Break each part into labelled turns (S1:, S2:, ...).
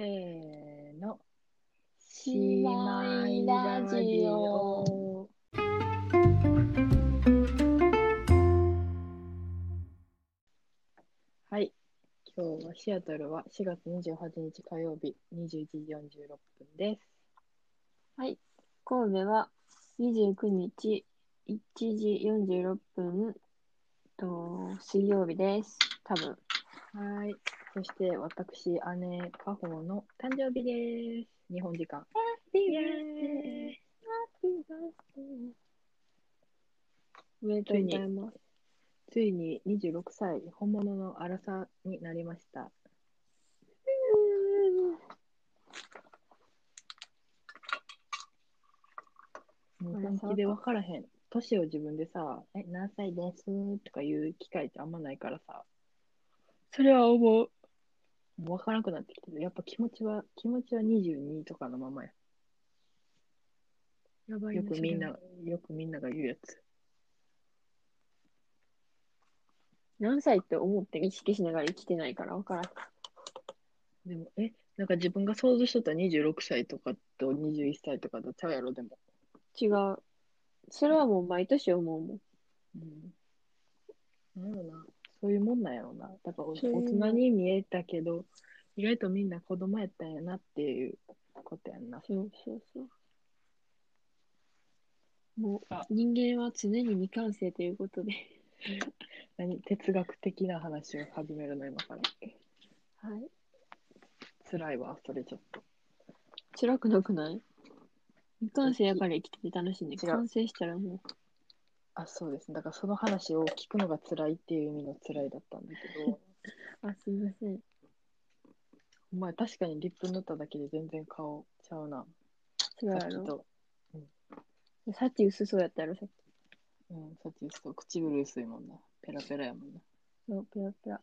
S1: せーの。
S2: しまいラジオ。
S1: はい。今日はシアトルは4月28日火曜日21時46分です。
S2: はい。神戸は29日1時46分と水曜日です。多分。
S1: はい。そして私、姉、カホの誕生日です。日本時間。
S2: おめでとうございます。
S1: ついに26歳、本物の荒さになりました。もう本気で分からへん。年を自分でさ、え、何歳です？とか言う機会ってあんまないからさ、
S2: それは思う。
S1: もう分からなくなってきてる。やっぱ気持ちは、気持ちは22とかのままや。
S2: やばい
S1: よくみんな
S2: そ、
S1: よくみんなが言うやつ。
S2: 何歳って思って意識しながら生きてないから分からん。
S1: でも、え、なんか自分が想像しとった26歳とかと21歳とかとちゃうやろ、でも。
S2: 違う。それはもう毎年思うもん。
S1: うん。なんやろな。そういうもんなんやろな。だから大人に見えたけど、意外とみんな子供やったんやなっていうことやんな。
S2: そうそうそう。も
S1: あ
S2: う人間は常に未完成ということで。
S1: 何？哲学的な話を始めるの、今から。
S2: はい。
S1: 辛いわ、それちょっと。
S2: 辛くなくない？未完成やから生きてて楽しいね。
S1: 違う
S2: 完成したらもう。
S1: あ、そうです。だからその話を聞くのが辛いっていう意味の辛いだったんだけど、
S2: あ、すいません。
S1: お前確かにリップ塗っただけで全然顔ちゃうな。
S2: そうやろ？
S1: さっきと。
S2: さっき薄そうやったやろ、さっき。
S1: うん、さっきと唇薄いもんな。ペラペラやもんな。
S2: そう、ペラペラ。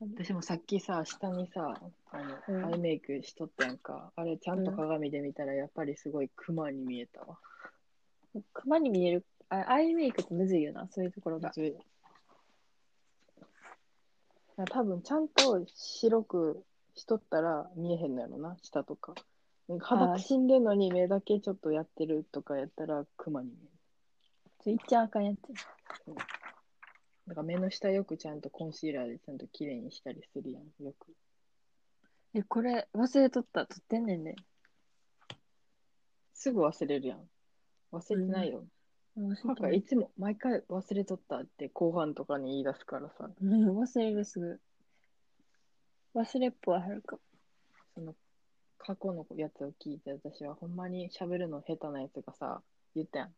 S1: 私もさっきさ、下にさ、あの、
S2: うん
S1: アイメイクしとったやんか。あれ、ちゃんと鏡で見たら、やっぱりすごいクマに見えたわ。
S2: 熊に見える。あアイメイクってむずいよな、そういうところが。
S1: ずい多分、ちゃんと白くしとったら見えへんのやろな、下とか。肌くしんでんのに目だけちょっとやってるとかやったら、クマに見える。
S2: それ言っちゃあかんやつ。
S1: だから目の下よくちゃんとコンシーラーでちゃんと綺麗にしたりするやん、よく。
S2: え、これ忘れとった。撮ってんねんで。
S1: すぐ忘れるやん。忘れてないよ。
S2: 忘れ
S1: なんかいつも毎回忘れとったって後半とかに言い出すからさ、
S2: うん、忘れるすぐ。忘れっぽははるか。
S1: その過去のやつを聞いて私はほんまに喋るの下手なやつがさ、言ったやん。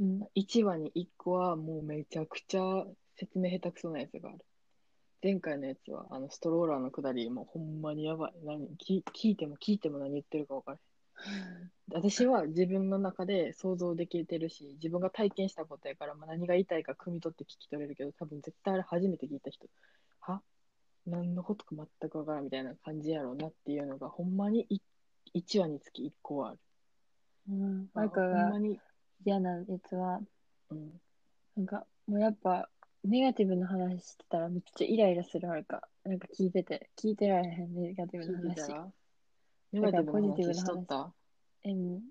S2: うん。
S1: 1話に1個はもうめちゃくちゃ説明下手くそなやつがある。前回のやつはあのストローラーのくだりもうほんまにやばい。何聞聞いても聞いても何言ってるか分からへん。私は自分の中で想像できてるし、自分が体験したことやから、まあ、何が言いたいか汲み取って聞き取れるけど、多分絶対あれ初めて聞いた人、は？何のことか全くわからんみたいな感じやろうなっていうのが、ほんまに1話につき1個はある。
S2: うん。なんか嫌なやつは、
S1: うん、
S2: なんか、もうやっぱ、ネガティブな話してたらめっちゃイライラするはるか。なんか聞いてて、聞いてられへん、ネガティブな話。
S1: 聞いてたら、ネガティブな
S2: だからポジティブな話
S1: 話しとった？
S2: え、も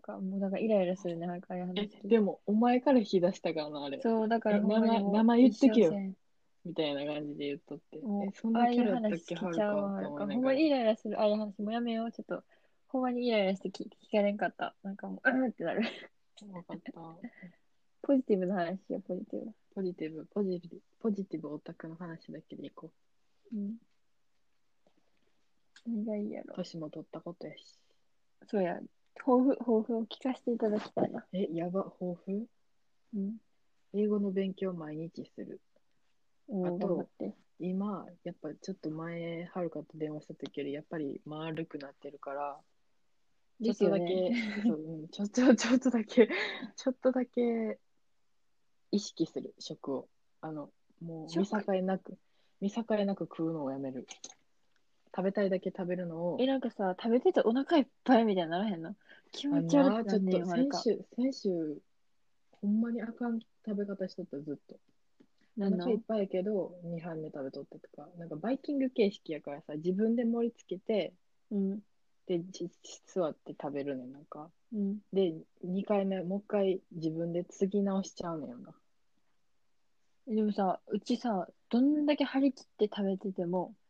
S2: か、もうなんかイライラするね、なんかああいう
S1: え
S2: 話。、
S1: でも、お前から引き出したからな、あれ。
S2: そう、だから
S1: え
S2: ほんまにもう
S1: 名前名前言ってけよ
S2: 一生せん
S1: みたいな感じで言っとって。
S2: もう
S1: え、そんなキャラやったっ
S2: 話
S1: け、はる
S2: 聞いちゃうわ、
S1: いながら
S2: ほんまにイライラする、ああいう話もうやめよう、ちょっと。ほんまにイライラして聞聞かれんかった。なんかもう、うんってなる。
S1: わかった。
S2: ポジティブな話よ、ポジティブな。
S1: ポジティブ、ポジティブ、ポジティブオタクの話だけでいこ
S2: うん。何がいいやろ
S1: う。。年も取ったことやし。
S2: そうや、抱負、抱負を聞かせていただきたいな。
S1: え、やば、抱負？
S2: うん。
S1: 英語の勉強毎日する。あと
S2: 頑張って。
S1: 今、やっぱちょっと前、はるかと電話した時より、やっぱり丸くなってるから、ちょっとだけ、
S2: です
S1: そううん、ちょっと、ちょっとだけ、ちょっとだけ意識する、食を。あの、もう見
S2: 食
S1: 境なく、見境なく食うのをやめる。食べたいだけ食べるのを、
S2: え、なんかさ、食べててお腹いっぱいみたいにならへんの？気
S1: あ
S2: 持ち悪くなんねんよ、
S1: ちょっ。先週、先週、ほんまにあかん食べ方しとった、ずっと。
S2: なんの？
S1: お腹いっぱいやけど、2杯目食べとってとか、なんかバイキング形式やからさ、自分で盛り付けて、
S2: うん。
S1: で、じ座って食べるねん、なんか。
S2: うん。
S1: で、2回目、もう一回自分で継ぎ直しちゃうねんよな。
S2: でもさ、うちさ、どんだけ張り切って食べてても、
S1: うん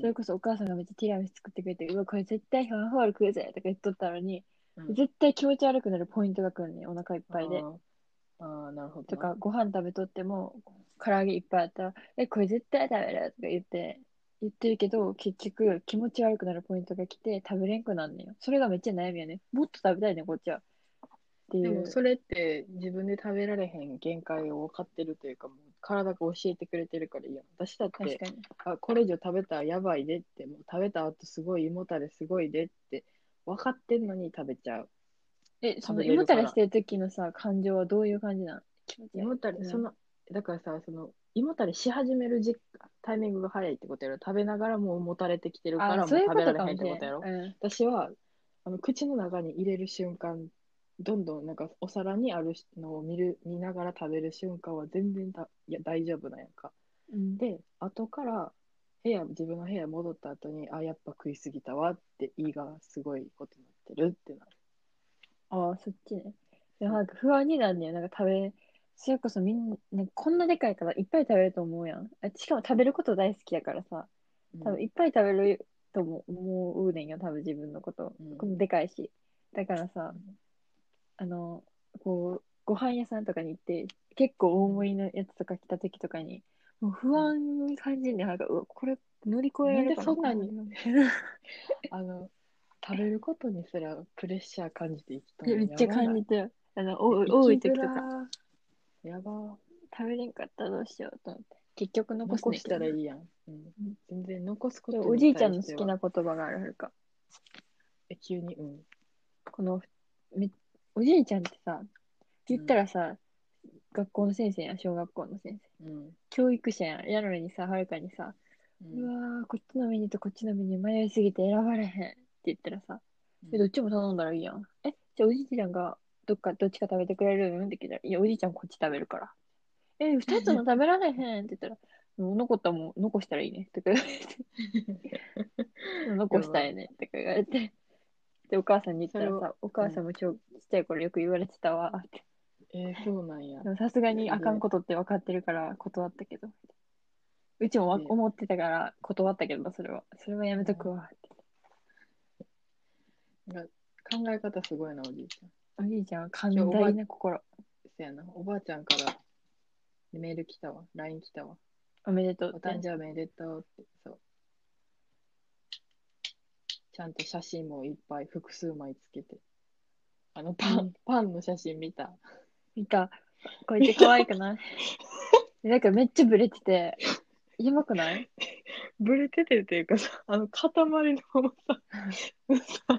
S2: それこそお母さんがめっちゃティラミス作ってくれて、うわ、これ絶対ファンホール食うぜとか言っとったのに、
S1: うん
S2: 絶対気持ち悪くなるポイントが来るねんお腹いっぱいで
S1: あ。ーあー、なるほどな。
S2: とか、ご飯食べとっても、唐揚げいっぱいあったら、え、これ絶対食べるとか言って、言ってるけど、結局気持ち悪くなるポイントが来て、食べれんくなんねんよ。それがめっちゃ悩みやね。もっと食べたいねん、こっちは。っていう。
S1: でもそれって自分で食べられへん限界を分かってるというか、もう体が教えてくれてるからいいやん。私だって
S2: 確かに。
S1: あ、これ以上食べたらやばいでって、もう食べた後すごい胃もたれすごいでって分かってんのに食べちゃう。
S2: え、その胃もたれしてる時のさ、感情はどういう感じなの？気持ち悪い
S1: 胃もたれ、
S2: うん
S1: その、だからさ、その、胃もたれし始める時タイミングが早いってことやろ。食べながらもうもたれてきてるから、も
S2: あ、
S1: う
S2: そういうこ
S1: 食べられへん
S2: とれん
S1: ってことやろ。
S2: うん。
S1: 私は、あの、口の中に入れる瞬間、どんどんなんかお皿にあるのを見る、見ながら食べる瞬間は全然だいや大丈夫なんやんか。
S2: うん、
S1: で、後から部屋、自分の部屋戻った後に、あ、やっぱ食いすぎたわって胃がすごいことになってるってなる。
S2: ああ、そっちね。でもなんか不安になんねよ。なんか食べ、それこそみんな、なんかこんなでかいからいっぱい食べると思うやん。あしかも食べること大好きやからさ、多分いっぱい食べるとも思うねんよ、多分自分のこと。
S1: うん
S2: でかいし。だからさ、あの、こう、ご飯屋さんとかに行って、結構大盛りのやつとか来た時とかに、もう不安に感じんねん。なんか、うわ、これ乗り越えられるか
S1: なんでそんなに？
S2: い
S1: あの、食べることにすらプレッシャー感じて生きた
S2: や、めっちゃ感じてる。あの、お多い時とか。
S1: か。やば。
S2: 食べれんかったらどうしようと思って。結局残す
S1: 残し
S2: ねんけど
S1: たらいいやん。うん、全然残すことに
S2: おじいちゃんの好き。な言葉があるはるか。
S1: え急に、うん。
S2: このめ、おじいちゃんってさ、言ったらさ、学校の先生やん、小学校の先生。
S1: うん。
S2: 教育者やん。やのにさ、はるかにさ、
S1: う
S2: うんわー、こっちのメニューとこっちのメニュー迷いすぎて選ばれへんって言ったらさ、え、どっちも頼んだらいいやん。え、じゃあおじいちゃんがどっか、どっちか食べてくれる？んって聞いたら、いや、おじいちゃんこっち食べるから。え、二つも食べられへんって言ったら、もう残ったもん残したらいいね。とか言われて。残したいね。とか言われて。で、お母さんに言ったら
S1: それ
S2: さ、お母さんもちょちっちゃい頃よく言われてたわって。
S1: えーそうなんや
S2: で。もさすがにあかんことって分かってるから断ったけど。うちもわ
S1: うん
S2: 思ってたから断ったけど、それは。それはやめとくわって。
S1: なんか考え方すごいな、おじいちゃん。
S2: おじいちゃんは寛大な心。
S1: せやな。おばあちゃんからメール来たわ。LINE 来たわ。
S2: おめでとうって
S1: お誕。生日おめでとうって。そう。ちゃんと写真もいっぱい複数枚つけて。あのパン、
S2: うん
S1: パンの写真見た。
S2: 見た。こいつ可愛くない？なんかめっちゃブレてて、やばくない？
S1: ブレててっていうかさ、あの塊のままさ、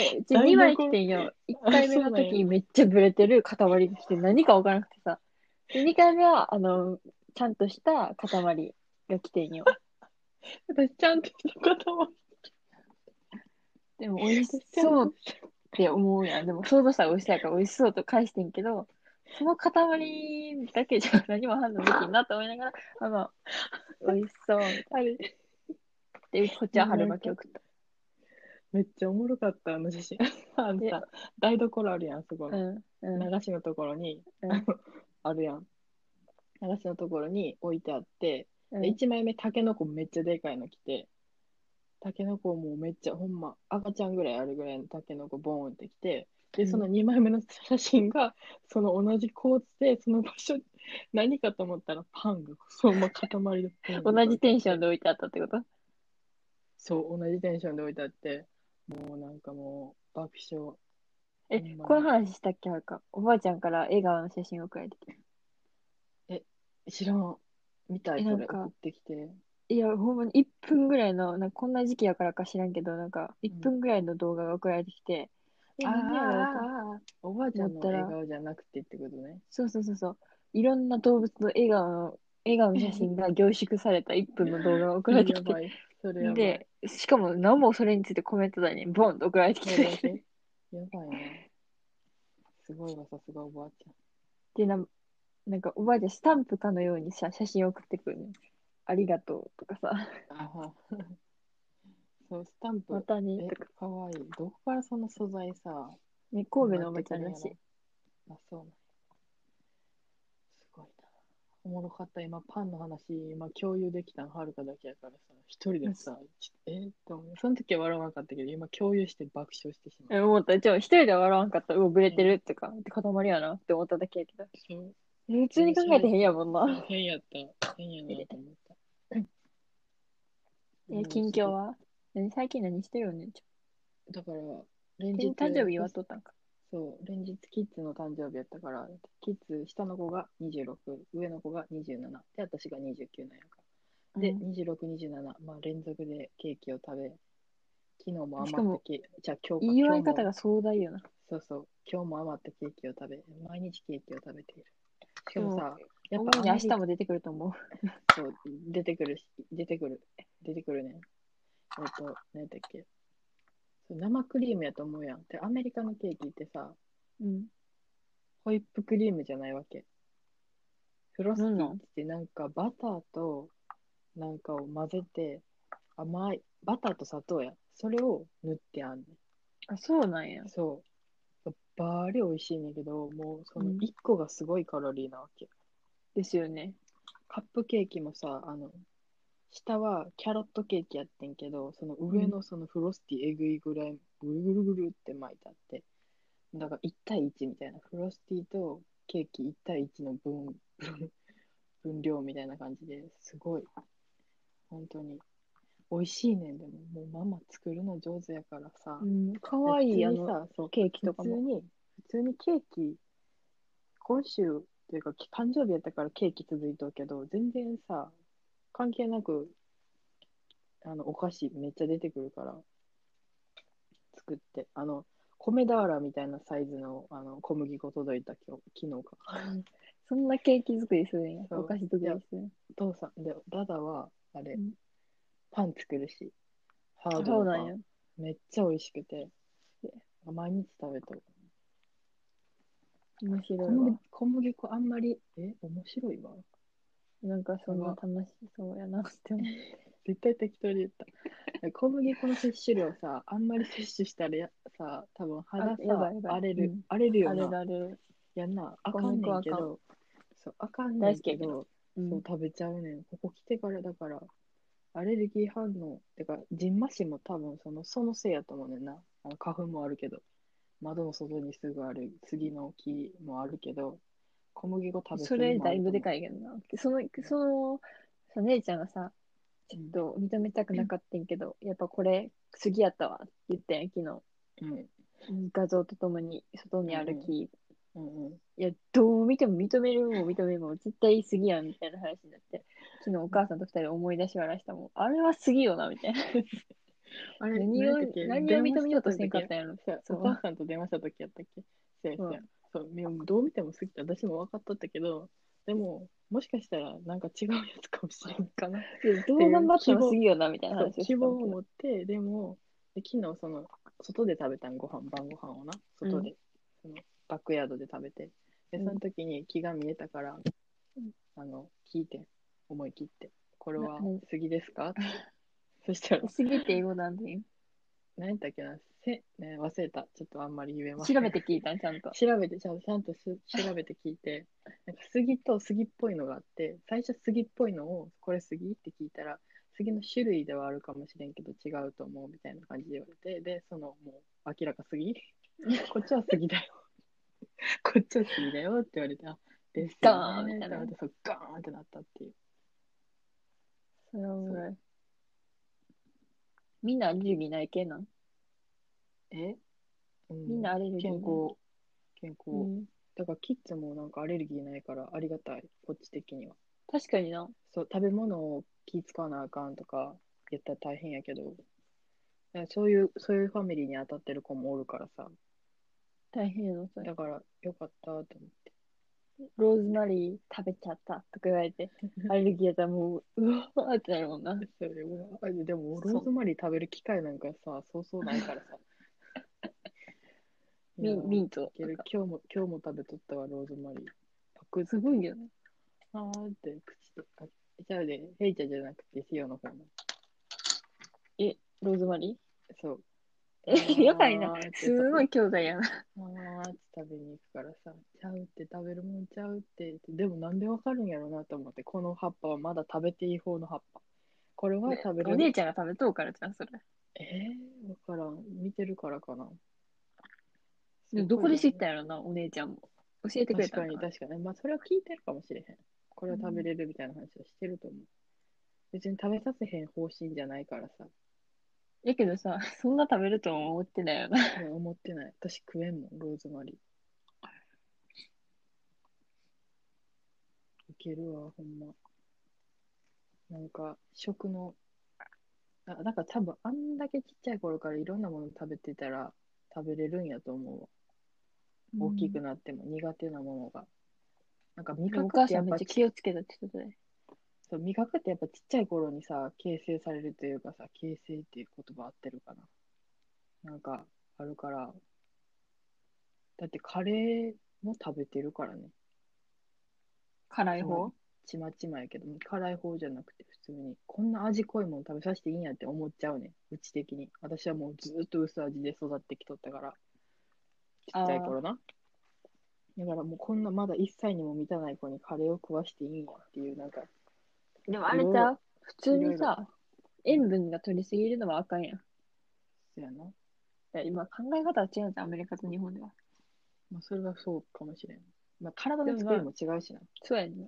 S2: え、うち
S1: 台所
S2: 2枚来てんよ。1回目の時めっちゃブレてる塊が来て何か分からなくてさ。で2回目は、あの、ちゃんとした塊が来てんよ。
S1: 私ちゃんとした塊。
S2: でも美味しそうって思うやん。でも想像したら美味しそうやから美味しそうと返してんけど、その塊だけじゃ何も判断できんなと思いながら、あの、美味しそう
S1: あれ、
S2: って、こっちは春巻き送った。
S1: めっちゃおもろかった、あの写真。あの
S2: で
S1: さ、台所あるやん、そこ
S2: う
S1: の。
S2: ん。うん。
S1: 流しのところに、
S2: うん
S1: あのあるやん。流しのところに置いてあって、
S2: うん
S1: で1枚目、タケノコめっちゃでかいの来て、タケノコもうめっちゃ、ほんま、赤ちゃんぐらいあるぐらいのタケノコボーンってきて、で、その2枚目の写真が、その同じ構図で、その場所、何かと思ったらパンが、そのまま塊で
S2: 同じテンション
S1: で。
S2: で置いてあったってこと？
S1: そう、同じテンションで置いてあって、もうなんかもう、爆笑。
S2: え
S1: まに、
S2: この話したっけはるか？おばあちゃんから笑顔の写真送られてきて。
S1: 知らん。見たい、それ、送ってきて。
S2: いや、ほんまに1分ぐらいの、なんかこんな時期やからか知らんけど、なんか1分ぐらいの動画が送られてきて、え、
S1: あ
S2: 何やろうと
S1: あ、おばあちゃんの笑顔じゃなくてってことね。
S2: そうそうそうそう。いろんな動物の笑顔の、笑顔の写真が凝縮された1分の動画が送られてきて、
S1: やばい。それやばい。
S2: で、しかも何もそれについてコメント欄にボンと送られてきて、
S1: いやばいね。すごいわ、さすがおばあち
S2: でな、なんかおばあちゃんスタンプかのようにさ、写真送ってくるね。ありがとうとかさ、
S1: あは そう、スタンプ。
S2: またね
S1: え
S2: とか。、
S1: かわいい。どこからその素材さ、
S2: ね、神戸のおばちゃんらしい。
S1: あ、そうなんやすごいな。おもろかった。今、パンの話、今、共有できたの？はるかだけやからさ、一人でさ、ちえ？と思うその時は笑わなかったけど、今、共有して爆笑してしま
S2: え、
S1: う。
S2: 思った。じゃあ一人で笑わんかった。うわ、ブレてるとか、塊やなって思っただけやけど。
S1: そう
S2: え普通に考えてへんやもんな。
S1: 変やった。変やなと思った。
S2: え、近況は？何最近何してるよね
S1: だから、連
S2: 誕生日祝っとったんか。
S1: そう、連日キッズの誕生日やったから、キッズ、下の子が26、上の子が27、で、私が29なんやから。で、
S2: うん
S1: 26、27、まあ連続でケーキを食べ、昨日も
S2: しかも
S1: 余ったケーキ、じゃあ今日か
S2: 祝い
S1: 今日も
S2: 方が壮大よな。
S1: そうそう、今日も余ったケーキを食べ、毎日ケーキを食べている。しかもさ、やっ
S2: 主
S1: ぱ
S2: に明日も出てくると思う。
S1: そう出てくるし、出てくる、出てくるね。えっと、何だっけ。生クリームやと思うやん。で、アメリカのケーキってさ、
S2: うん。
S1: ホイップクリームじゃないわけ。フロスティってなんかバターとなんかを混ぜて甘い、バターと砂糖や。それを塗ってあんね
S2: あ、そうなんや
S1: ん。。そう。バーリ美味しいねんけど、もうその
S2: うん
S1: 1個がすごいカロリーなわけ。
S2: ですよね。
S1: カップケーキもさ、あの、下はキャロットケーキやってんけど、その上のそのフロスティえぐいぐらいぐるぐるぐるって巻いてあって、だから1対1みたいな、フロスティとケーキ1対1の分、分 分量みたいな感じですごい、本当に美味しいねんでも、もうママ作るの上手やからさ、
S2: うん。かわいい、あ
S1: そう
S2: ケーキとかも。
S1: 普通に、普通にケーキ、今週っていうか、誕生日やったからケーキ続いとうけど、全然さ、関係なく、あの、お菓子めっちゃ出てくるから、作って、あの、米俵みたいなサイズのあの小麦粉届いた今日、昨日か。
S2: そんなケーキ作りするんや？お菓子作りする？んや。
S1: お父さん、で、ダダは、あれ、
S2: うん
S1: パン作るし、ハー
S2: そ
S1: ド
S2: な。
S1: めっちゃ美味しくて、毎日食べとる。
S2: 面白い
S1: 小麦
S2: わ。
S1: 小麦粉あんまり、え、面白いわ。
S2: なんかそんな楽しそうやなって思う。
S1: 絶対適当に言った。小麦粉の摂取量さ、あんまり摂取したらやさ、多分肌さ荒れる、
S2: うん
S1: 荒れるよな。
S2: だれ。
S1: やんな。あ
S2: 小
S1: かんねんけど、そう、あかんねん
S2: けど
S1: そうん食べちゃうねん。ここ来てからだから、アレルギー反応、てか、ジンマシンも多分その、そのせいやと思うねんな。あの花粉もあるけど、窓の外にすぐある杉の木もあるけど、小麦粉食べ
S2: それだいぶで
S1: い。
S2: かいけどな。その、その、さ姉ちゃんがさ、ちょっと認めたくなかったんけど、やっぱこれ、杉やったわって言ったんや、昨
S1: うん。
S2: 日。画像とともに外に歩き、
S1: うんうん。
S2: いや、どう見ても認めるも認めるも絶対杉やんみたいな話になって、昨日お母さんと二人で思い出し笑いしたもん。あれは杉よなみたいな。
S1: あれ
S2: 何を
S1: 何
S2: を認めようとせんかったんやろ
S1: お母さんと電話した時やったっけ？そうやそうやそうどう見ても好きって私も分かっとったけどでももしかしたらなんか違うやつかもしれんかな
S2: どう頑張っても杉よなみたいな
S1: そう
S2: 話を
S1: 希望を持ってでもで昨日その外で食べたんご飯晩ご飯をな外で、そのバックヤードで食べてで
S2: うん。
S1: その時に気が見えたから、
S2: うん
S1: あの聞いて思い切ってこれは杉ですか？そしたら
S2: 杉って英語なんで
S1: 何やったっけなせ、ね、忘れた。ちょっとあんまり言えません。
S2: 調べて聞いたんちゃんと。
S1: 調べて、ちゃんとちゃんとす 調べて聞いて、なんか杉と杉っぽいのがあって、最初杉っぽいのを、これ杉って聞いたら、杉の種類ではあるかもしれんけど違うと思うみたいな感じで言われて、で、その、もう明らか杉 こっちは杉だよ。こっちは杉だよって言われて、あ、ですよ
S2: ガーン
S1: って思ってそうガーンってなったっていう。
S2: それはおもろいみんなアレルギーない系なん？
S1: え、うん
S2: みんなアレルギー
S1: 健康。健康。
S2: うん
S1: だからキッズもなんかアレルギーないからありがたい、こっち的には。
S2: 確かにな。
S1: そう、食べ物を気使わなあかんとか言ったら大変やけど、そういう、そういうファミリーに当たってる子もおるからさ、
S2: 大変やな、それ
S1: だ。からよかったと思って。
S2: ローズマリー食べちゃったとか言われて、アレルギーやったらもう、うわーってなるもんな。
S1: それでも、ローズマリー食べる機会なんかさ、そうそうないからさ。
S2: ミンミント
S1: 今日も、今日も食べとったわ、ローズマリー。パく
S2: すごいよね。
S1: あーって口とか。じゃあで、ヘイちゃんじゃなくて、シオの方の。
S2: え、ローズマリ
S1: そう。
S2: ーよかいなすごい兄弟やな。
S1: あーって食べに行くからさ、ちゃうって食べるもんちゃうって。でもなんでわかるんやろなと思って、この葉っぱはまだ食べていい方の葉っぱ。これは食べれる。
S2: お姉ちゃんが食べとうからじゃん、それ。
S1: えー、わからん。見てるからかな。
S2: でもどこで知ったん
S1: ん
S2: やろな、お姉ちゃんも。教えてくれ
S1: 確かに
S2: たのかな
S1: 確かに。まあ、それは聞いてるかもしれへん。これは食べれるみたいな話はしてると思う。別に食べさせへん方針じゃないからさ。
S2: やけどさ、そんな食べるとも思ってないよな。
S1: いや思ってない。私食えんもん、ローズマリー。いけるわ、ほんま。なんか、食の、あなんか多分、あんだけちっちゃい頃からいろんなもの食べてたら、食べれるんやと思うわ。大きくなっても苦手なものが。なんか味覚ってやっ
S2: めっちゃ気をつけたって言ってたね。
S1: そう味覚ってやっぱちっちゃい頃にさ、形成されるというかさ、形成っていう言葉合ってるかな。なんかあるから、だってカレーも食べてるからね。
S2: 辛い方？
S1: ちまちまやけど、辛い方じゃなくて普通に、こんな味濃いもの食べさせていいんやって思っちゃうね。うち的に。私はもうずっと薄味で育ってきとったから。ちっちゃい頃な。だからもうこんなまだ1歳にも満たない子にカレーを食わしていいんやっていう、なんか、
S2: でもあれじゃう？普通にさ、塩分が取りすぎるのはあかんやん。い
S1: そやな。
S2: や今考え方は違うんじゃん、アメリカと日本では。
S1: まあ、それはそうかもしれん。まあ、体の作りも違うしな。
S2: そうやねんな。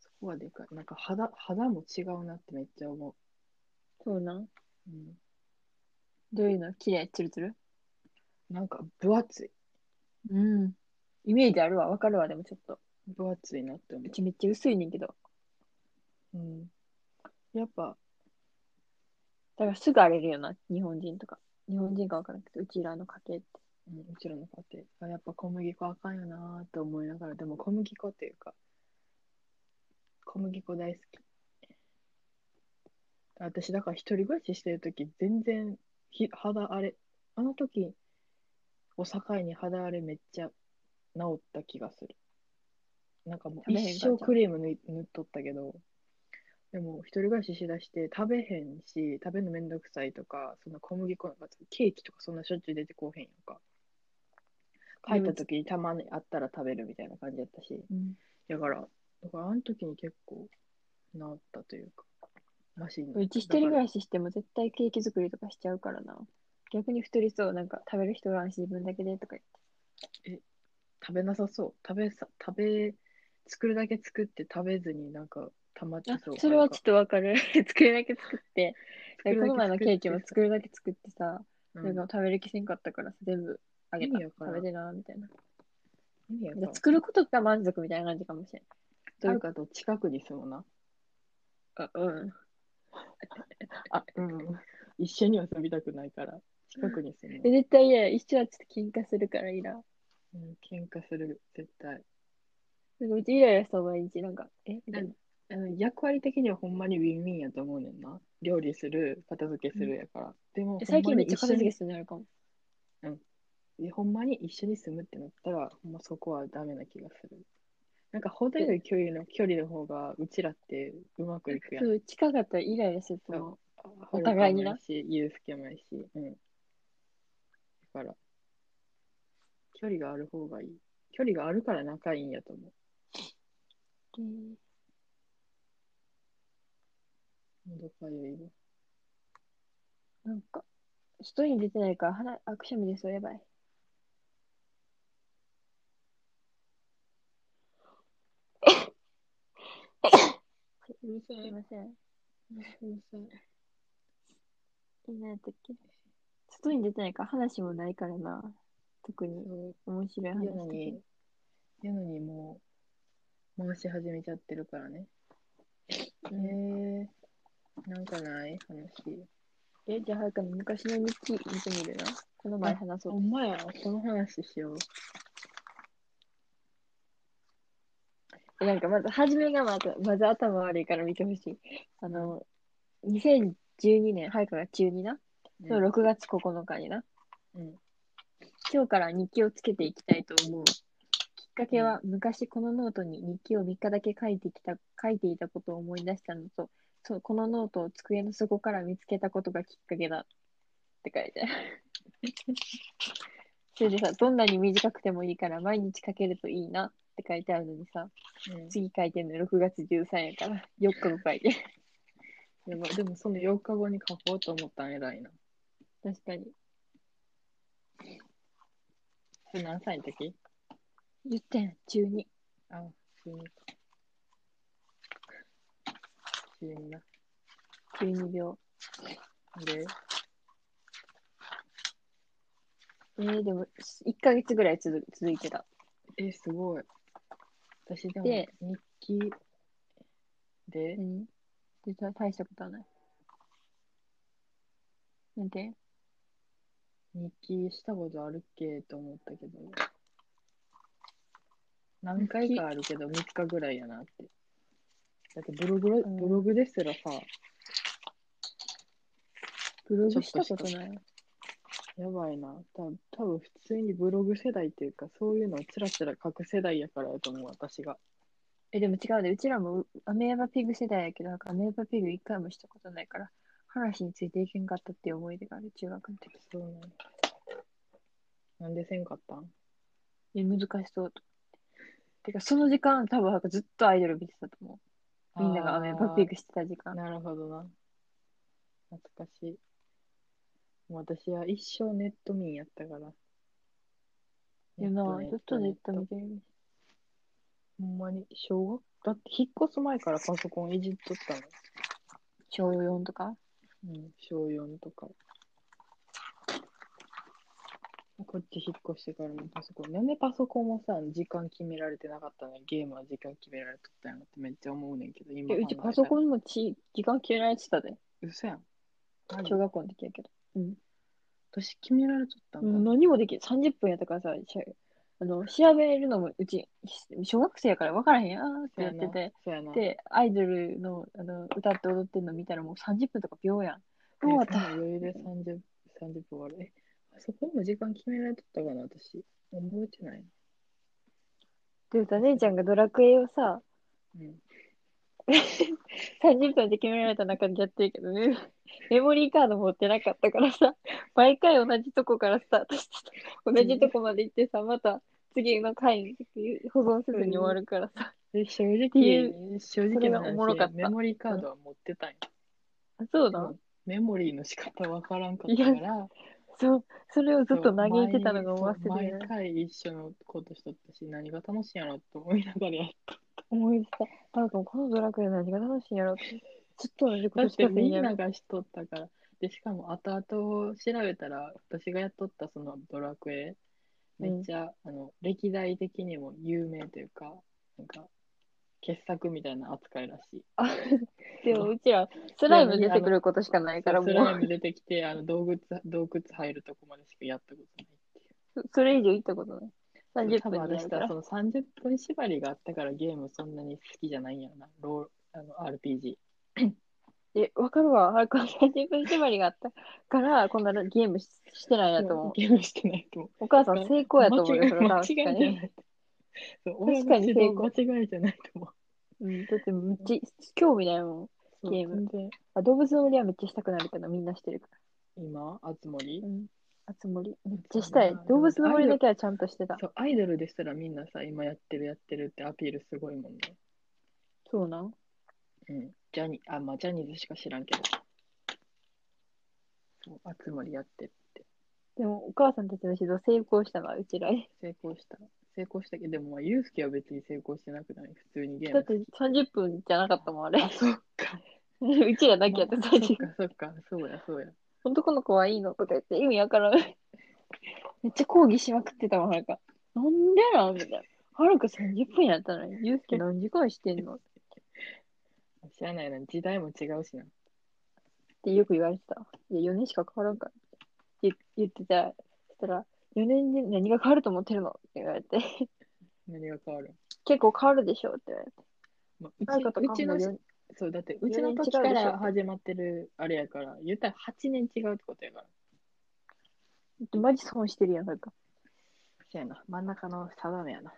S1: そこはでかい。なんか肌、肌も違うなってめっちゃ思
S2: そうなん。
S1: う。うん。
S2: どういうの？綺麗？ツルツル？
S1: なんか分厚い。
S2: うん。イメージあるわ、わかるわ、でもちょっと。
S1: 分厚いなって思
S2: うちめっちゃ薄いねんけど。
S1: う。うん。やっぱ、
S2: だからすぐ荒れるよな、日本人とか。日本人かわからんけど、うちらの家系って。
S1: うん、うちらの家庭あやっぱ小麦粉あかんよなーって思いながら、でも小麦粉っていうか、小麦粉大好き。私、だから一人暮らししてるとき、全然ひ肌荒れ、あの時を境に肌荒れめっちゃ治った気がする。なんかもう一生クリーム塗っとったけど、でも一人暮らししだして食べへんし、食べるのめんどくさいとか、そんな小麦粉なんかケーキとかそんなしょっちゅう出てこうへんやんか。帰った時にたまにあったら食べるみたいな感じやったし、
S2: うん。
S1: だから、だからあの時に結構治ったというか、マシン
S2: うち一人暮らししても絶対ケーキ作りとかしちゃうからな。逆に太りそう、なんか食べる人おらんし自分だけでとか言って。
S1: 食べなさそう。食べさ、食べ、作るだけ作って食べずになんか溜まって
S2: あ
S1: そう。
S2: それはちょっとわかる。作るだけ作って。
S1: 作るだけ
S2: この前のケーキも作るだけ作ってさ、
S1: うん
S2: なんか食べる気せんかったからさ、全部あげた。
S1: 意味わからん
S2: 食べてな、みたいな。
S1: 意味やから
S2: で作ることが満足みたいな感じかもしれん。
S1: はるかと近くに住むな。
S2: あうん。
S1: あ、うん。一緒には住みたくないから、近くに住む
S2: で。絶対嫌や。一緒はちょっと喧嘩するからいいな。
S1: うん、喧嘩する、絶対。
S2: なんかうちイライラした毎日、なんか、えみたいな。
S1: あの役割的にはほんまにウィンウィンやと思うねんな。料理する、片付けするやから。でも、
S2: え最近めっちゃ片付け
S1: す
S2: するのあるかも。
S1: る。ほんまに一緒に住むってなったら、ほんまそこはダメな気がする。なんか程よい距離の距離の方が、うちらってうまくいくやん。
S2: そう、近かったらイライラすると思う。
S1: お
S2: お互いにな
S1: し、ゆうすけもやし、うん。だから、距離がある方がいい。距離があるから仲いいんやと思う。
S2: うん
S1: 喉かゆいわ。
S2: なんか、外に出てないから鼻、あくしゃみでそうやばい。すいません。
S1: うるさい。
S2: え、何やったっけ外に出てないから話もないからな。特に面白い話
S1: やのに、やのにもう、回し始めちゃってるからね。えー、なんかない？話。
S2: え、じゃあ、はるかの昔の日記見てみるな。この前話そう
S1: ほんまや、この話しよう。
S2: えなんかまず、初めがまず、まず頭悪いから見てほしい。あの、2012年、はるかが中2な？の6月9日にな。
S1: うん。
S2: 今日から日記をつけていきたいと思う。かけは、昔このノートに日記を3日だけ書いてきた、書いていたことを思い出したのと、そう、このノートを机の底から見つけたことがきっかけだって書いてある。それでさ、どんなに短くてもいいから毎日書けるといいなって書いてあるのにさ、
S1: うん
S2: 次書いてんの6月13やから、4日後書いてる。
S1: やばでもその4日後に書こうと思ったん偉いな。
S2: 確かに。
S1: それ何歳の時？
S2: 言ってん、12。
S1: あ、中二か。中二な。
S2: 12秒。
S1: で、
S2: えー、でも、1ヶ月ぐらい続続いてた。
S1: え、すごい。私でも
S2: で
S1: 日記で、
S2: 何でた大したことはない。なんて？
S1: 日記したことあるっけと思ったけど、何回かあるけど3日ぐらいやなって。だってブログブログですらさ、
S2: ブログしたことない。
S1: やばいな。た多分普通にブログ世代っていうか、そういうのをつらつら書く世代やからやと思う、私が。
S2: え、でも違うで、うちらもうアメーバピグ世代やけど、なんかアメーバピグ一回もしたことないから、話についていけんかったっていう思い出がある、中学の時。
S1: そうなんだなんでせんかったん？
S2: え、難しそうと。てか、その時間、多分なんかずっとアイドル見てたと思う。みんながアメーバピグしてた時間。
S1: なるほどな。懐かしい。もう私は一生ネット民やったから。
S2: いやな、ずっとネット見てる。
S1: ほんまに、小学、だって引っ越す前からパソコンいじっとったの。
S2: 小4とか？
S1: うん、小4とか。こっち引っ越してからもパソコン。なんでパソコンもさ、時間決められてなかったの？にゲームは時間決められとったんやなってめっちゃ思うねんけど、今
S2: え、うちパソコンもち時間決められてたで。
S1: ン。嘘やん。
S2: 小学校の時やけど。うん。
S1: 私決められとったんだ。
S2: うん何もできる。30分やったからさ、しゃあの調べるのもうち、小学生やから分からへんやーってやってて。で、アイドルのあの歌って踊ってんの見たらもう30分とか秒やん。
S1: え
S2: うわ
S1: そんな余裕で30、30分終わる。え、あそこも時間決められとったかな、私。覚えてないな。
S2: で、歌姉ちゃんがドラクエをさ、
S1: うん。
S2: 30分で決められた中でやってるけどね、メモリーカード持ってなかったからさ、毎回同じとこからスタートしてた。同じとこまで行ってさ、また次の回に保存せずに終わるからさ。
S1: で正直、正直な
S2: おもろかった
S1: 話、メモリーカードは持ってたんよ。
S2: あそうだ
S1: メモリーの仕方わからんかったから、
S2: そう、それをずっと嘆いてたのが
S1: 毎
S2: 忘れない
S1: 毎。回一緒のことしとったし、何が楽しいんやろと思いながらやった。
S2: 思い出した。なんかこのドラクエ何が楽しいんやろって。ずっと同じこ
S1: だって
S2: としかせん
S1: みんな
S2: やろ。
S1: がしとったから。で、しかも後々調べたら、私がやっとったそのドラクエ、めっちゃ、あの、歴代的にも有名というか、なんか、傑作みたいな扱いらしい。
S2: でもうちら、スライム出てくることしかないから、も
S1: スライ
S2: う、
S1: ム出てきて、あの洞窟、洞窟入るとこまでしかやったことないっていう。
S2: それ以上行ったことない。30
S1: 多分
S2: 分にやるから
S1: 私はそ。の30分縛りがあったからゲームそんなに好きじゃないんやろな。ローあの RPG。
S2: え、わかるわ。あれ、この30分縛りがあったから、こんなゲームししてないなと思う。
S1: ゲームしてないと思う。
S2: お母さん成功やと思うよ、それ
S1: 間違い
S2: 確かに。
S1: じゃない。そう俺
S2: 確かに
S1: の指導間違いじゃないと思う。
S2: うん、だってめっちゃ興味ないもん。
S1: そう
S2: ゲーム
S1: 全然
S2: あ動物の森はめっちゃしたくなるけど、みんなしてるか
S1: 今、あつ森
S2: ら。うん。あつ森。めっちゃしたい動物の森だけはちゃんとしてた。
S1: そう、アイドルですらみんなさ、今やってるやってるってアピールすごいもんね。
S2: そうなん？
S1: うん。ジャニあ、まあ、ジャニーズしか知らんけど。そう、あつ森やってるって。
S2: でも、お母さんたちの指導成功したわ、うちら。
S1: 成功した。成功したけど、でも、まあ、スケは別に成功してなくない普通にゲーム。
S2: だって30分じゃなかったもん、あれ
S1: あ、。そっか。
S2: うちらだけやって
S1: まあそっ
S2: 30分。
S1: か、そっか、そうや、そうや。
S2: 男の子はいいのとか言って意味わからん。めっちゃ抗議しまくってたわ、はるか。なんでなん？みたいな。はるか30分やったのに、ゆうすけ何時間してんの？っ
S1: 知らないな、時代も違うしな。
S2: てよく言われてた。いや、4年しか変わらんからって言言ってた。そしたら、4年で何が変わると思ってるの？って言われて、
S1: 何が変わる？
S2: 結構変わるでしょ？って言われて。
S1: まあ、うちうちのそう、だって、うちの時から始まってるあれやから、言ったら8年違うってことやから。
S2: マジ損してるやん、はるか。
S1: そうやな、真ん中の定めやな。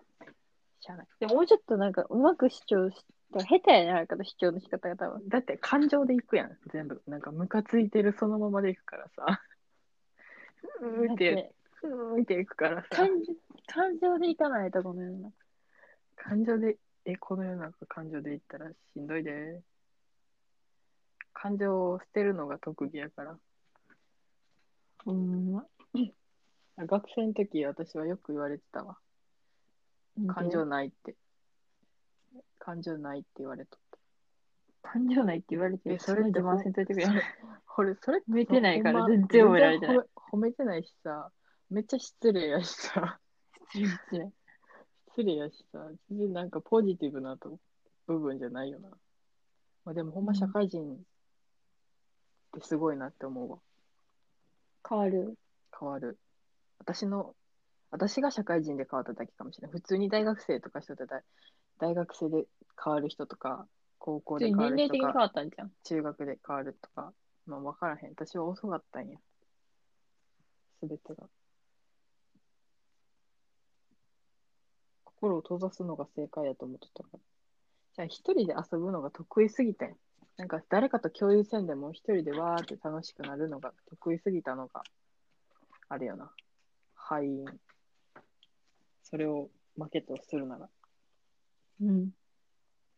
S1: しゃあない。
S2: でももうちょっとなんかうまく主張し、下手やなかった主張の仕方が多分。
S1: だって感情でいくやん、全部。なんかムカついてるそのままでいくからさ。うー
S2: だっ
S1: って、
S2: て
S1: うーっていくからさ。
S2: 感情感情でいかないとこのような。
S1: 感情で、え、この世の中感情で言ったらしんどいで。感情を捨てるのが特技やから。
S2: うんま。
S1: 学生の時私はよく言われてたわ。感情ないって。感情ないって言われとった。
S2: 感情ないって言われて
S1: えそれ
S2: せんといてくれ。
S1: これ、それって
S2: 褒めてないから全然褒められてない
S1: 褒めてないしさ、めっちゃ失礼やしさ、
S2: 失礼失礼
S1: 失礼やしさ、全然なんかポジティブなと部分じゃないよな。まあでもほんま社会人ってすごいなって思うわ。
S2: 変わる。
S1: 変わる。私の、私が社会人で変わっただけかもしれない。普通に大学生とか人って大大学生で変わる人とか、高校で
S2: 年
S1: 変わる人とか
S2: 齢的に変わ、ったんじゃん。
S1: 中学で変わるとか、まあ分からへん。私は遅かったんや。すべてが。心を閉ざすのが正解やと思ってたから。じゃあ一人で遊ぶのが得意すぎてん。なんか誰かと共有せんでも一人でわーって楽しくなるのが得意すぎたのが、あれよな。敗因。それを負けとするなら。
S2: うん。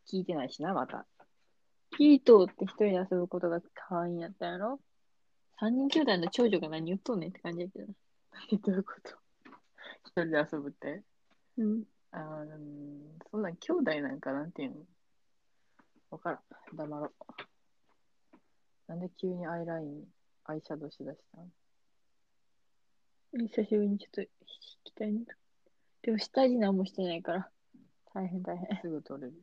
S1: 聞いてないしな、また。
S2: キートって一人で遊ぶことが可愛いんやったんやろ？三人兄弟の長女が何言っとんねんって感じやけどな。
S1: どういうこと？一人で遊ぶって？
S2: うん。
S1: あーうんそんなん兄弟なんかなんていうの？わからん。黙ろう。なんで急にアイライン、アイシャドウしだしたの
S2: 久しぶりにちょっと引きたいな。でも下地何もしてないから。大変大変。
S1: すぐ取れる。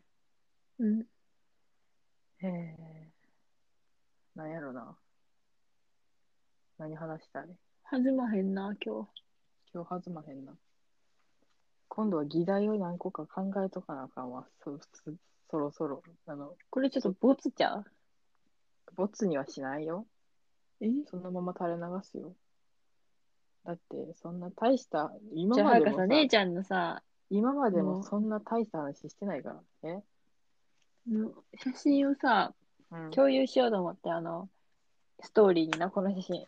S2: うん。
S1: へえ。なんやろな。何話したい？
S2: 弾まへんな、今日。
S1: 今日弾まへんな。今度は議題を何個か考えとかなあかんわ。そそそろそろ。あの、
S2: これちょっとボツちゃう？
S1: ボツにはしないよ。
S2: え？
S1: そのまま垂れ流すよ。だって、そんな大した、今
S2: じゃあ、
S1: までもさ
S2: はるかさ、、姉ちゃんのさ、
S1: 今まで
S2: も
S1: そんな大した話してないから。え
S2: の写真をさ、
S1: うん。
S2: 共有しようと思って、あの、ストーリーにな、この写真。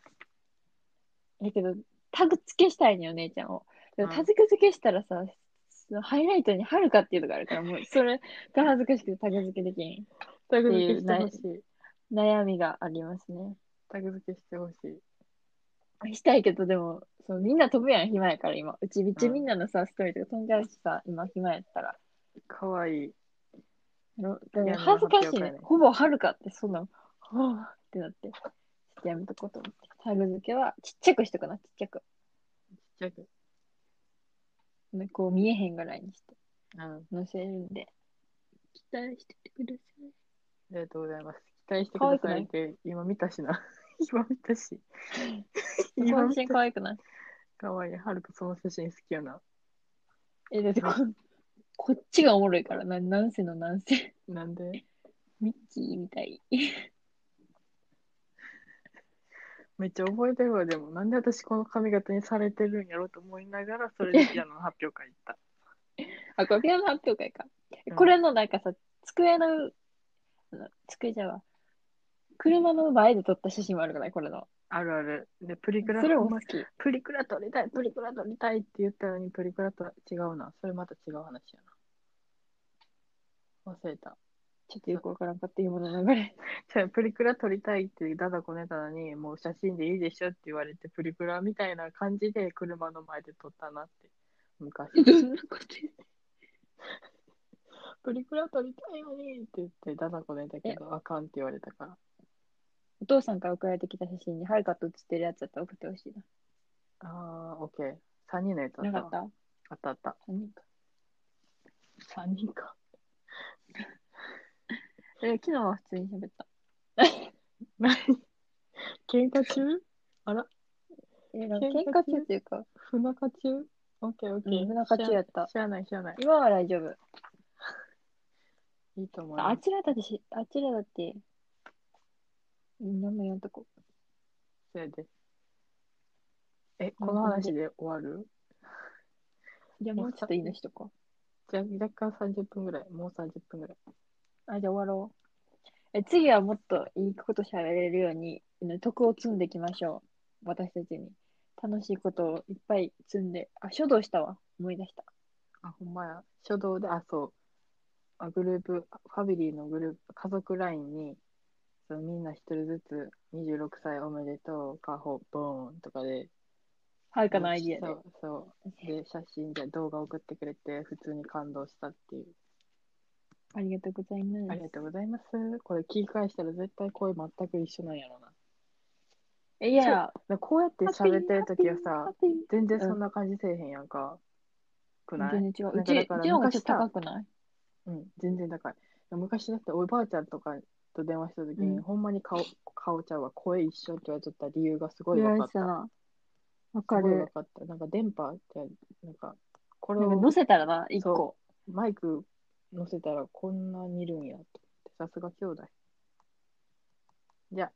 S2: だけど、タグ付けしたいのよ、姉ちゃんを。でも
S1: うん
S2: タグ付けしたらさ、そのハイライトにはるかっていうのがあるから、もう、それが恥ずかしくてタグ付けできん。
S1: タグ付けしてほしい。
S2: 悩みがありますね。
S1: タグ付けしてほしい。
S2: したいけど、でも、そうみんな飛ぶやん、暇やから、今。うち
S1: うん
S2: みんなのさ、ストーリーとか飛んじゃうしさ、今暇やったら。
S1: かわいい。
S2: のでも
S1: いや
S2: 恥ずかしい
S1: ね。
S2: ねほぼはるかって、そんなの、はぁってなって、ちょっとやめとこうと思って。タグ付けはちっちゃくしとくな、ちっちゃく。
S1: ちっちゃく。
S2: ねこう見えへんぐらいにして
S1: うん。
S2: 載せるんで、期待しててください。
S1: ありがとうございます。期待してくださいって、今見たしな。今見たし。
S2: この写真可
S1: た
S2: 愛くない？
S1: かわいい。はるかその写真好きやな。
S2: え、だってここっちがおもろいからな、なんせのなんせ。
S1: なんで？
S2: ミッキーみたい。
S1: めっちゃ覚えてるわ、でも。なんで私この髪型にされてるんやろと思いながら、それでピアノの発表会行った。
S2: あ、これピアノ発表会か。
S1: うん
S2: これのなんかさ、机の、あの机じゃわ。車の前で撮った写真もあるから、これの。
S1: あるある。で、プリクラ、
S2: それも好き。
S1: プリクラ撮りたい、プリクラ撮りたいって言ったのに、プリクラと違うな。それまた違う話やな。忘れた。
S2: ちょっとよくわからんかった、今の流れ。
S1: じゃあプリクラ撮りたいってダダこねたのに、もう写真でいいでしょって言われて、プリクラみたいな感じで車の前で撮ったなって。昔。
S2: どんなこと
S1: プリクラ撮りたいのにって言って、ダダこねたけど、あかんって言われたから。
S2: お父さんから送られてきた写真に、はるかと写ってるやつだったら送ってほしい
S1: あー、オッケー。3人のやつ
S2: な。
S1: あったわ。
S2: なかった？
S1: あったあった。
S2: 三人か。
S1: 3人か。
S2: え、昨日は普通に喋った。
S1: 何 喧嘩中？あら？
S2: え、なんか
S1: 喧嘩
S2: 喧嘩中っていうか、
S1: 不仲中？オッケーオッケー。
S2: うん不仲中やった
S1: 知らない知らない。
S2: 今は大丈夫。
S1: いいと思います。
S2: あちらだってし、あちらだって、うん何も言わんとこ。
S1: それで。え、
S2: うん
S1: この話で終わる？
S2: じゃあもうちょっといいのしとこ
S1: じゃあ若干30分ぐらい。もう30分ぐらい。
S2: あ、じゃあ終わろう。え、次はもっといいこと喋れるように、ね徳を積んでいきましょう。私たちに。楽しいことをいっぱい積んで。あ、書道したわ。思い出した。
S1: あ、ほんまや。書道で、あ、そう。あグループ、ファミリーのグループ、家族 LINE に、そのみんな一人ずつ26歳おめでとう、カホ、ボーンとかで、
S2: はるかのアイディアで。
S1: そうそう。で、写真で動画送ってくれて、普通に感動したっていう。
S2: ありがとうございます。
S1: ありがとうございます。これ聞き返したら絶対声全く一緒なんやろな。
S2: えいや、
S1: こうやって喋ってるときはさ、全然そんな感じせえへんやんか。くない？
S2: 全然違う。うんち、の方が高くない？
S1: うん、全然高い。昔だっておばあちゃんとかと電話したときに、
S2: うん
S1: ほんまに顔、顔ちゃうわ、声一緒って言われとった理由がすごい分かった。
S2: な。わか
S1: すごい分
S2: る。
S1: かった。なんか電波って、なんか、これを
S2: なんか乗せたらな、一個。
S1: マイク乗せたらこんなにいるんやと思って、さすが兄弟。じゃあ、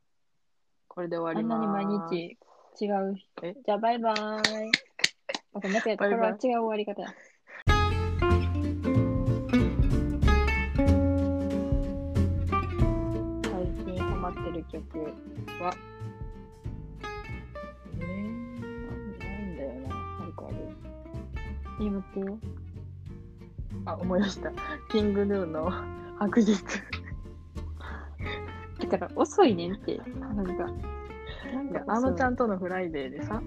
S1: これで終わ
S2: あんな。に毎日違う。
S1: え？
S2: じゃあ、バイバーイ。あ、これ間違えた。
S1: バイバイ
S2: これは違う終わり方や。
S1: る曲は、えー、ないんだよな。なんかある
S2: いい待ってよ。
S1: あ、思い出した。キングヌーの 白日。
S2: だから、遅いねんって。なんか。なん
S1: いや
S2: か
S1: あのちゃ
S2: ん。
S1: んとのフライデーでさ、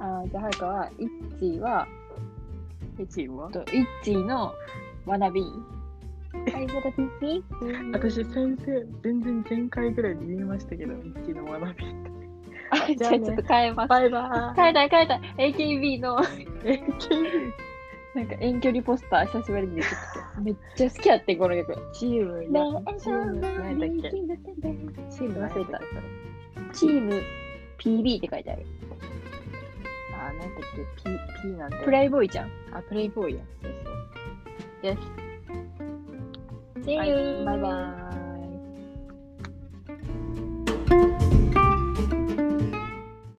S2: あ、じゃあ、はるかは、イッチーは、
S1: 1位は？
S2: とイッチーのわなび。はい、またピッピ
S1: 私、先生、全然前回ぐらいで言いましたけど、1位の学びって。
S2: あ、じゃあちょっと変えます。
S1: バイバ
S2: 変えたい変えたい AKB の
S1: ーイ。AKB
S2: なんか遠距離ポスター久しぶりに出てきてめっちゃ好きやってんこの曲
S1: チーム、いやチーム、何だっけ？チーム
S2: 忘れたチーム PB って書いてある
S1: あ、何だっけ ?P、P なんて。
S2: プレイボーイちゃん
S1: あ、プレイボーイや。そうそう。よし。
S2: See you.
S1: Bye bye.